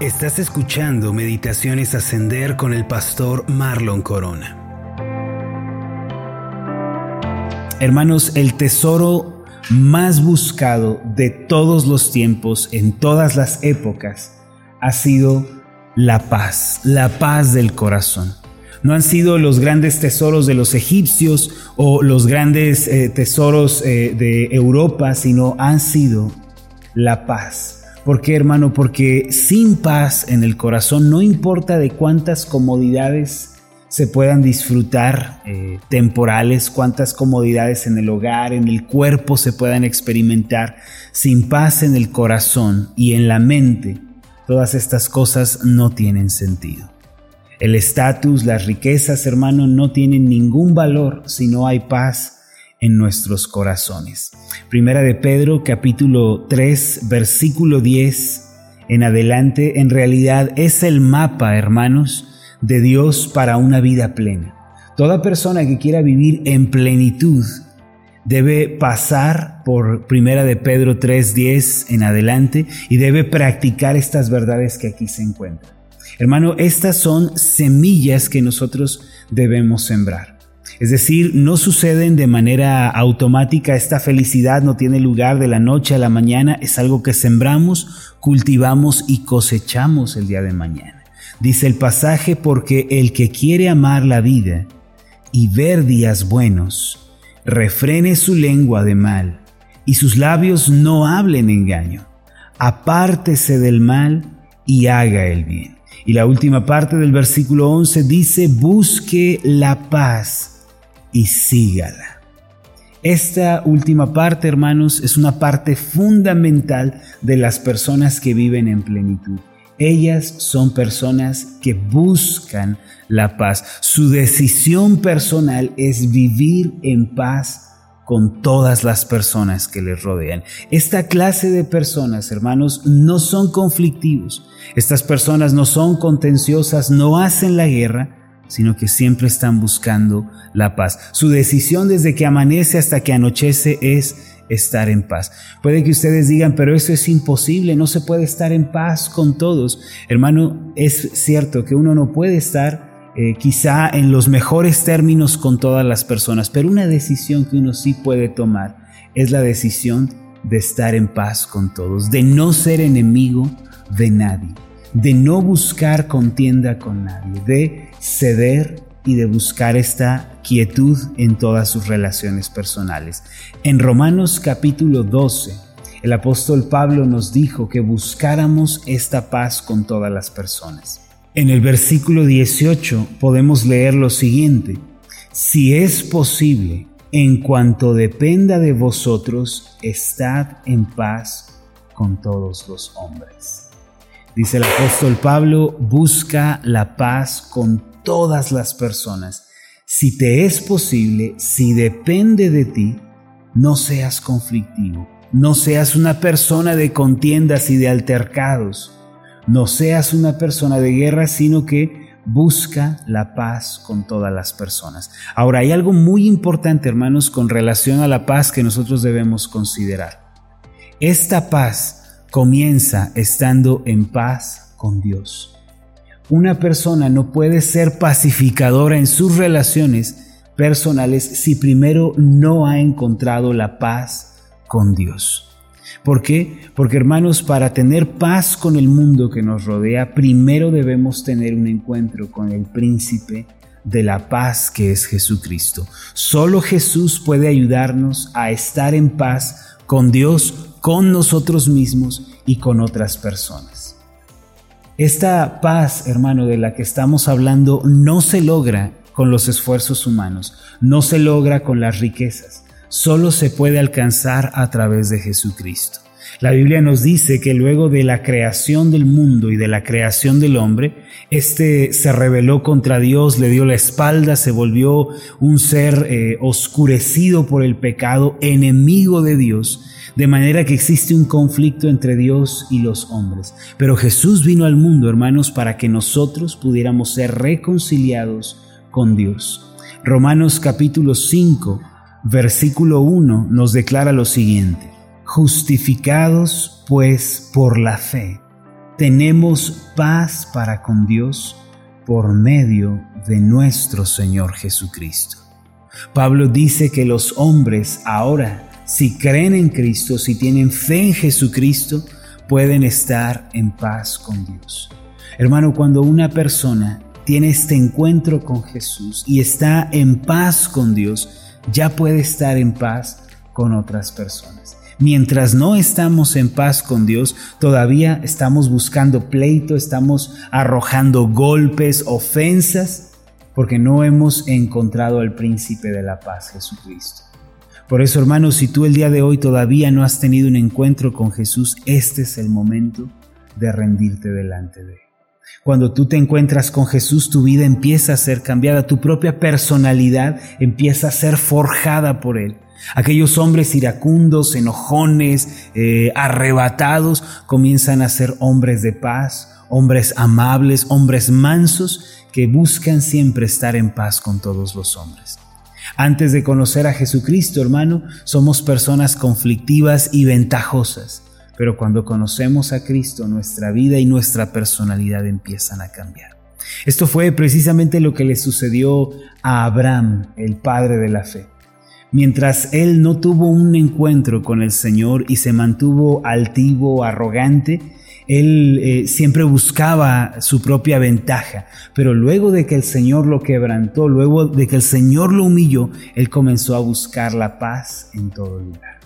Estás escuchando Meditaciones Ascender con el pastor Marlon Corona. Hermanos, el tesoro más buscado de todos los tiempos, en todas las épocas, ha sido la paz, la paz del corazón. No han sido los grandes tesoros de los egipcios o los grandes eh, tesoros eh, de Europa, sino han sido la paz ¿Por qué, hermano? Porque sin paz en el corazón, no importa de cuántas comodidades se puedan disfrutar eh, temporales, cuántas comodidades en el hogar, en el cuerpo se puedan experimentar, sin paz en el corazón y en la mente, todas estas cosas no tienen sentido. El estatus, las riquezas, hermano, no tienen ningún valor si no hay paz en nuestros corazones. Primera de Pedro capítulo 3 versículo 10 en adelante en realidad es el mapa, hermanos, de Dios para una vida plena. Toda persona que quiera vivir en plenitud debe pasar por Primera de Pedro 3:10 en adelante y debe practicar estas verdades que aquí se encuentran. Hermano, estas son semillas que nosotros debemos sembrar. Es decir, no suceden de manera automática, esta felicidad no tiene lugar de la noche a la mañana, es algo que sembramos, cultivamos y cosechamos el día de mañana. Dice el pasaje, porque el que quiere amar la vida y ver días buenos, refrene su lengua de mal y sus labios no hablen engaño. Apártese del mal y haga el bien. Y la última parte del versículo 11 dice, busque la paz y sígala. Esta última parte, hermanos, es una parte fundamental de las personas que viven en plenitud. Ellas son personas que buscan la paz. Su decisión personal es vivir en paz con todas las personas que les rodean. Esta clase de personas, hermanos, no son conflictivos. Estas personas no son contenciosas, no hacen la guerra, sino que siempre están buscando la paz. Su decisión desde que amanece hasta que anochece es estar en paz. Puede que ustedes digan, pero eso es imposible, no se puede estar en paz con todos. Hermano, es cierto que uno no puede estar eh, quizá en los mejores términos con todas las personas, pero una decisión que uno sí puede tomar es la decisión de estar en paz con todos, de no ser enemigo de nadie de no buscar contienda con nadie, de ceder y de buscar esta quietud en todas sus relaciones personales. En Romanos capítulo 12, el apóstol Pablo nos dijo que buscáramos esta paz con todas las personas. En el versículo 18 podemos leer lo siguiente, si es posible, en cuanto dependa de vosotros, estad en paz con todos los hombres. Dice el apóstol Pablo, busca la paz con todas las personas. Si te es posible, si depende de ti, no seas conflictivo, no seas una persona de contiendas y de altercados, no seas una persona de guerra, sino que busca la paz con todas las personas. Ahora, hay algo muy importante, hermanos, con relación a la paz que nosotros debemos considerar. Esta paz comienza estando en paz con Dios. Una persona no puede ser pacificadora en sus relaciones personales si primero no ha encontrado la paz con Dios. ¿Por qué? Porque hermanos, para tener paz con el mundo que nos rodea, primero debemos tener un encuentro con el príncipe de la paz que es Jesucristo. Solo Jesús puede ayudarnos a estar en paz con Dios con nosotros mismos y con otras personas. Esta paz, hermano, de la que estamos hablando, no se logra con los esfuerzos humanos, no se logra con las riquezas, solo se puede alcanzar a través de Jesucristo. La Biblia nos dice que luego de la creación del mundo y de la creación del hombre, éste se rebeló contra Dios, le dio la espalda, se volvió un ser eh, oscurecido por el pecado, enemigo de Dios, de manera que existe un conflicto entre Dios y los hombres. Pero Jesús vino al mundo, hermanos, para que nosotros pudiéramos ser reconciliados con Dios. Romanos capítulo 5, versículo 1 nos declara lo siguiente. Justificados pues por la fe, tenemos paz para con Dios por medio de nuestro Señor Jesucristo. Pablo dice que los hombres ahora, si creen en Cristo, si tienen fe en Jesucristo, pueden estar en paz con Dios. Hermano, cuando una persona tiene este encuentro con Jesús y está en paz con Dios, ya puede estar en paz con otras personas. Mientras no estamos en paz con Dios, todavía estamos buscando pleito, estamos arrojando golpes, ofensas, porque no hemos encontrado al príncipe de la paz, Jesucristo. Por eso, hermanos, si tú el día de hoy todavía no has tenido un encuentro con Jesús, este es el momento de rendirte delante de Él. Cuando tú te encuentras con Jesús, tu vida empieza a ser cambiada, tu propia personalidad empieza a ser forjada por Él. Aquellos hombres iracundos, enojones, eh, arrebatados, comienzan a ser hombres de paz, hombres amables, hombres mansos, que buscan siempre estar en paz con todos los hombres. Antes de conocer a Jesucristo, hermano, somos personas conflictivas y ventajosas, pero cuando conocemos a Cristo, nuestra vida y nuestra personalidad empiezan a cambiar. Esto fue precisamente lo que le sucedió a Abraham, el padre de la fe. Mientras él no tuvo un encuentro con el Señor y se mantuvo altivo, arrogante, él eh, siempre buscaba su propia ventaja, pero luego de que el Señor lo quebrantó, luego de que el Señor lo humilló, él comenzó a buscar la paz en todo lugar.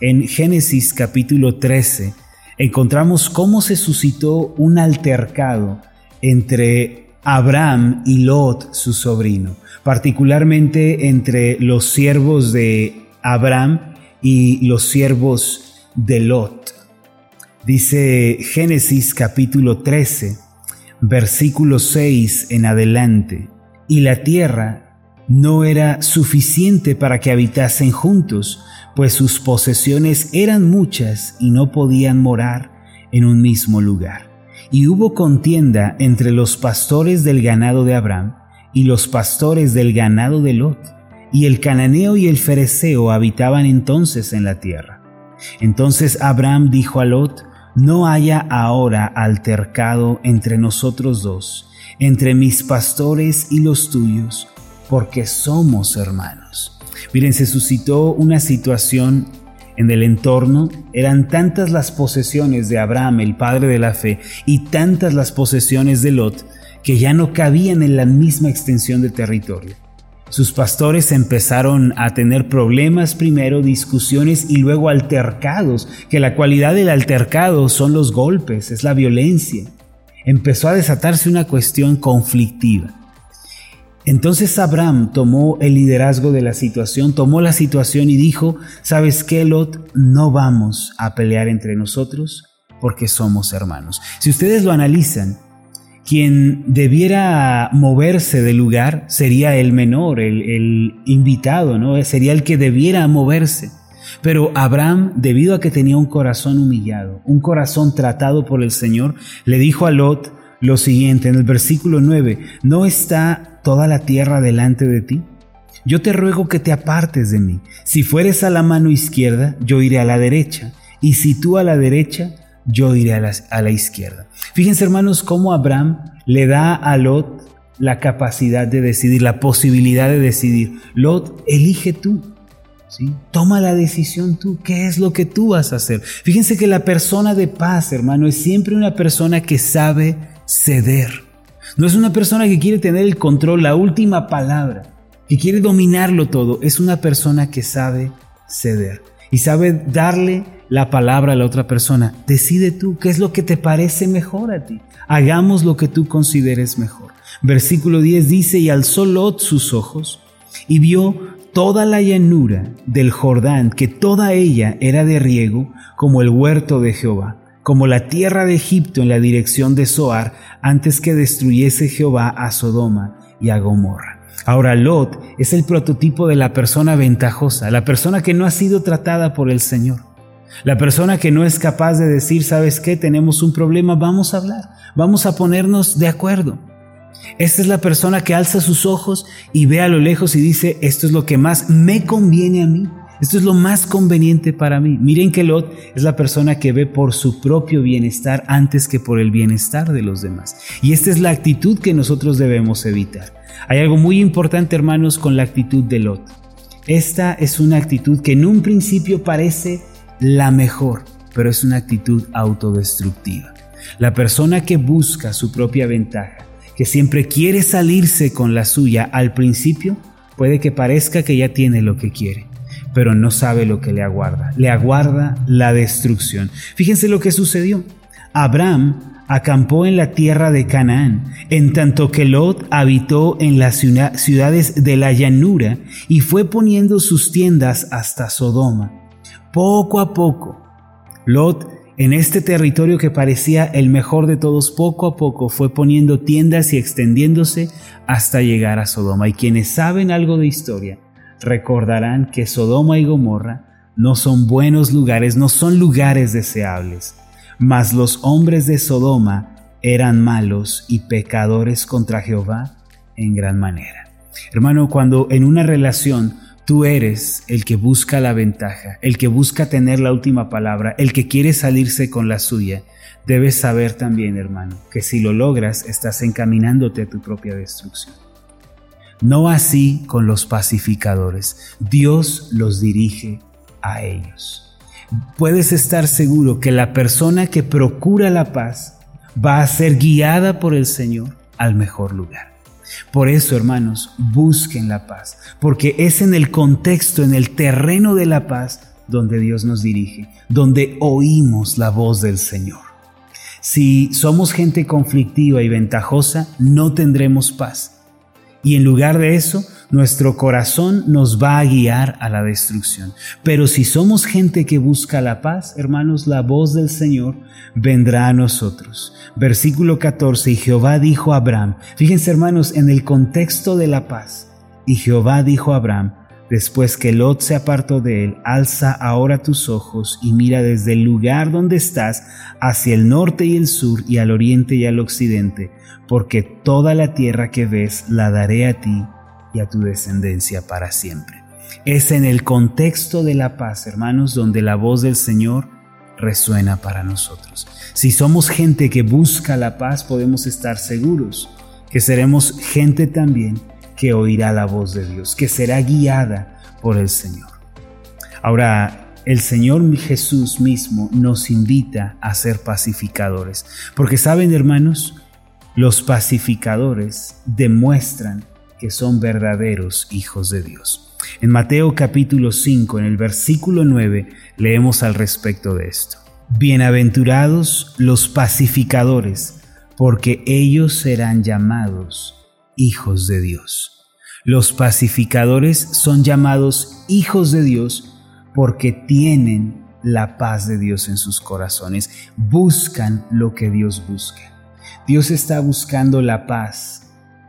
En Génesis capítulo 13 encontramos cómo se suscitó un altercado entre Abraham y Lot, su sobrino, particularmente entre los siervos de Abraham y los siervos de Lot. Dice Génesis capítulo 13, versículo 6 en adelante, y la tierra no era suficiente para que habitasen juntos, pues sus posesiones eran muchas y no podían morar en un mismo lugar. Y hubo contienda entre los pastores del ganado de Abraham y los pastores del ganado de Lot, y el cananeo y el fereceo habitaban entonces en la tierra. Entonces Abraham dijo a Lot, no haya ahora altercado entre nosotros dos, entre mis pastores y los tuyos, porque somos hermanos. Miren, se suscitó una situación en el entorno, eran tantas las posesiones de Abraham, el padre de la fe, y tantas las posesiones de Lot, que ya no cabían en la misma extensión de territorio. Sus pastores empezaron a tener problemas primero, discusiones y luego altercados, que la cualidad del altercado son los golpes, es la violencia. Empezó a desatarse una cuestión conflictiva. Entonces Abraham tomó el liderazgo de la situación, tomó la situación y dijo, ¿sabes qué, Lot? No vamos a pelear entre nosotros porque somos hermanos. Si ustedes lo analizan, quien debiera moverse del lugar sería el menor, el, invitado, ¿no? Sería el que debiera moverse. Pero Abraham, debido a que tenía un corazón humillado, un corazón tratado por el Señor, le dijo a Lot lo siguiente en el versículo 9, ¿no está toda la tierra delante de ti? Yo te ruego que te apartes de mí. Si fueres a la mano izquierda, yo iré a la derecha, y si tú a la derecha, yo iré a la, izquierda. Fíjense hermanos cómo Abraham le da a Lot la capacidad de decidir, la posibilidad de decidir. Lot, elige tú. ¿sí? Toma la decisión tú. ¿Qué es lo que tú vas a hacer? Fíjense que la persona de paz, hermano, es siempre una persona que sabe ceder. No es una persona que quiere tener el control, la última palabra, que quiere dominarlo todo. Es una persona que sabe ceder y sabe darle la palabra a la otra persona. Decide tú qué es lo que te parece mejor a ti. Hagamos lo que tú consideres mejor. Versículo 10 dice, y alzó Lot sus ojos y vio toda la llanura del Jordán, que toda ella era de riego, como el huerto de Jehová, como la tierra de Egipto en la dirección de Zoar, antes que destruyese Jehová a Sodoma y a Gomorra. Ahora Lot es el prototipo de la persona ventajosa, la persona que no ha sido tratada por el Señor. La persona que no es capaz de decir, ¿sabes qué? Tenemos un problema, vamos a hablar, vamos a ponernos de acuerdo. Esta es la persona que alza sus ojos y ve a lo lejos y dice, esto es lo que más me conviene a mí, Esto es lo más conveniente para mí. Miren que Lot es la persona que ve por su propio bienestar antes que por el bienestar de los demás. Y esta es la actitud que nosotros debemos evitar. Hay algo muy importante, hermanos, con la actitud de Lot. Esta es una actitud que en un principio parece la mejor, pero es una actitud autodestructiva. La persona que busca su propia ventaja, que siempre quiere salirse con la suya al principio, puede que parezca que ya tiene lo que quiere pero no sabe lo que le aguarda. Le aguarda la destrucción. Fíjense lo que sucedió. Abraham acampó en la tierra de Canaán, en tanto que Lot habitó en las ciudades de la llanura y fue poniendo sus tiendas hasta Sodoma. Poco a poco, Lot en este territorio que parecía el mejor de todos, poco a poco fue poniendo tiendas y extendiéndose hasta llegar a Sodoma. Y quienes saben algo de historia, recordarán que Sodoma y Gomorra no son buenos lugares, no son lugares deseables, mas los hombres de Sodoma eran malos y pecadores contra Jehová en gran manera. Hermano, cuando en una relación tú eres el que busca la ventaja, el que busca tener la última palabra, el que quiere salirse con la suya, debes saber también, hermano, que si lo logras estás encaminándote a tu propia destrucción. No así con los pacificadores. Dios los dirige a ellos. Puedes estar seguro que la persona que procura la paz va a ser guiada por el Señor al mejor lugar. Por eso, hermanos, busquen la paz, porque es en el contexto, en el terreno de la paz, donde Dios nos dirige, donde oímos la voz del Señor. Si somos gente conflictiva y ventajosa, no tendremos paz. Y en lugar de eso, nuestro corazón nos va a guiar a la destrucción. Pero si somos gente que busca la paz, hermanos, la voz del Señor vendrá a nosotros. Versículo 14, y Jehová dijo a Abraham, fíjense hermanos, en el contexto de la paz, y Jehová dijo a Abraham, Después que Lot se apartó de él, alza ahora tus ojos y mira desde el lugar donde estás hacia el norte y el sur y al oriente y al occidente, porque toda la tierra que ves la daré a ti y a tu descendencia para siempre. Es en el contexto de la paz, hermanos, donde la voz del Señor resuena para nosotros. Si somos gente que busca la paz, podemos estar seguros que seremos gente también que oirá la voz de Dios, que será guiada por el Señor. Ahora, el Señor Jesús mismo nos invita a ser pacificadores, porque saben hermanos, los pacificadores demuestran que son verdaderos hijos de Dios. En Mateo capítulo 5, en el versículo 9, leemos al respecto de esto. Bienaventurados los pacificadores, porque ellos serán llamados hijos de Dios. Los pacificadores son llamados hijos de Dios porque tienen la paz de Dios en sus corazones, buscan lo que Dios busca. Dios está buscando la paz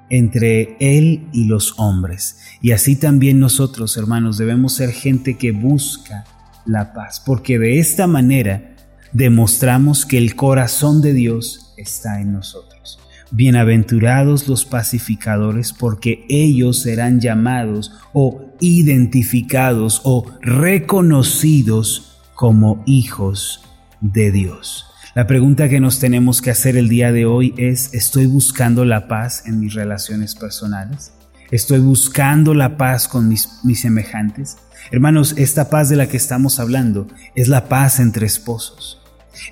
entre Él y los hombres. Y así también nosotros, hermanos, debemos ser gente que busca la paz, porque de esta manera demostramos que el corazón de Dios está en nosotros. Bienaventurados los pacificadores porque ellos serán llamados o identificados o reconocidos como hijos de Dios. La pregunta que nos tenemos que hacer el día de hoy es, ¿estoy buscando la paz en mis relaciones personales? ¿Estoy buscando la paz con mis, semejantes? Hermanos, esta paz de la que estamos hablando es la paz entre esposos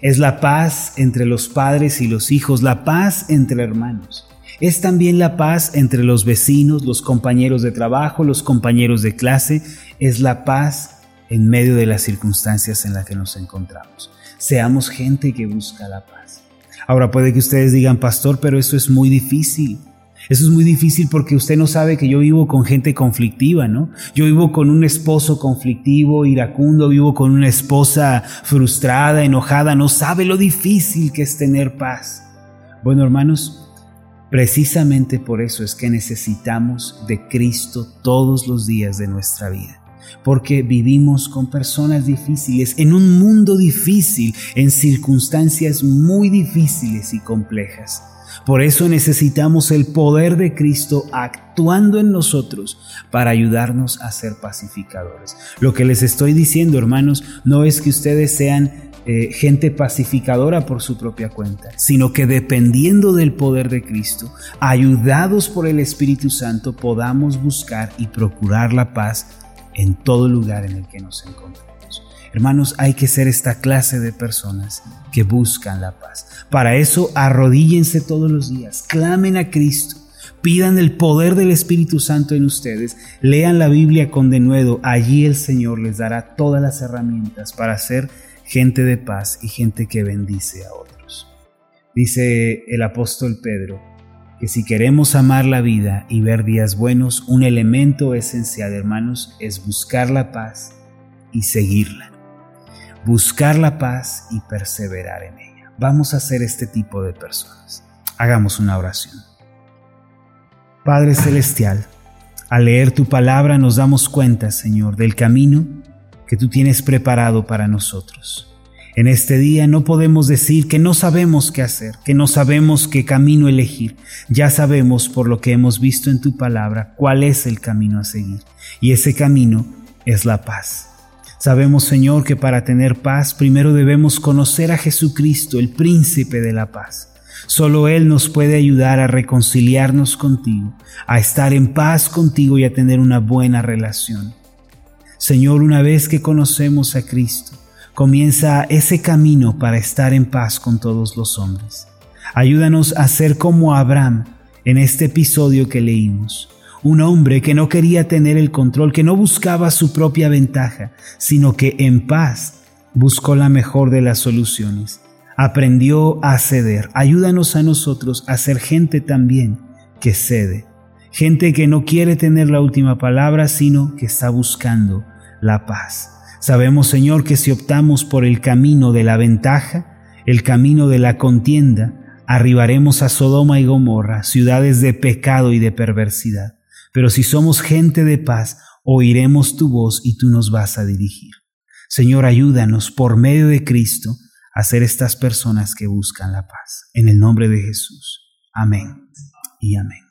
es la paz entre los padres y los hijos, la paz entre hermanos. Es también la paz entre los vecinos, los compañeros de trabajo, los compañeros de clase. Es la paz en medio de las circunstancias en las que nos encontramos. Seamos gente que busca la paz. Ahora puede que ustedes digan, pastor, pero eso es muy difícil. Eso es muy difícil porque usted no sabe que yo vivo con gente conflictiva, ¿no? Yo vivo con un esposo conflictivo, iracundo, vivo con una esposa frustrada, enojada, no sabe lo difícil que es tener paz. Bueno, hermanos, precisamente por eso es que necesitamos de Cristo todos los días de nuestra vida. Porque vivimos con personas difíciles, en un mundo difícil, en circunstancias muy difíciles y complejas. Por eso necesitamos el poder de Cristo actuando en nosotros para ayudarnos a ser pacificadores. Lo que les estoy diciendo, hermanos, no es que ustedes sean eh, gente pacificadora por su propia cuenta, sino que dependiendo del poder de Cristo, ayudados por el Espíritu Santo, podamos buscar y procurar la paz en todo lugar en el que nos encontremos. Hermanos, hay que ser esta clase de personas que buscan la paz. Para eso, arrodíllense todos los días, clamen a Cristo, pidan el poder del Espíritu Santo en ustedes, lean la Biblia con denuedo, allí el Señor les dará todas las herramientas para ser gente de paz y gente que bendice a otros. Dice el apóstol Pedro, que si queremos amar la vida y ver días buenos, un elemento esencial, hermanos, es buscar la paz y seguirla. Buscar la paz y perseverar en ella. Vamos a ser este tipo de personas. Hagamos una oración. Padre Celestial, al leer tu palabra nos damos cuenta, Señor, del camino que tú tienes preparado para nosotros. En este día no podemos decir que no sabemos qué hacer, que no sabemos qué camino elegir. Ya sabemos por lo que hemos visto en tu palabra cuál es el camino a seguir. Y ese camino es la paz. Sabemos, Señor, que para tener paz primero debemos conocer a Jesucristo, el príncipe de la paz. Solo Él nos puede ayudar a reconciliarnos contigo, a estar en paz contigo y a tener una buena relación. Señor, una vez que conocemos a Cristo, comienza ese camino para estar en paz con todos los hombres. Ayúdanos a ser como Abraham en este episodio que leímos. Un hombre que no quería tener el control, que no buscaba su propia ventaja, sino que en paz buscó la mejor de las soluciones. Aprendió a ceder. Ayúdanos a nosotros a ser gente también que cede. Gente que no quiere tener la última palabra, sino que está buscando la paz. Sabemos, Señor, que si optamos por el camino de la ventaja, el camino de la contienda, arribaremos a Sodoma y Gomorra, ciudades de pecado y de perversidad. Pero si somos gente de paz, oiremos tu voz y tú nos vas a dirigir. Señor, ayúdanos por medio de Cristo a ser estas personas que buscan la paz. En el nombre de Jesús. Amén y amén.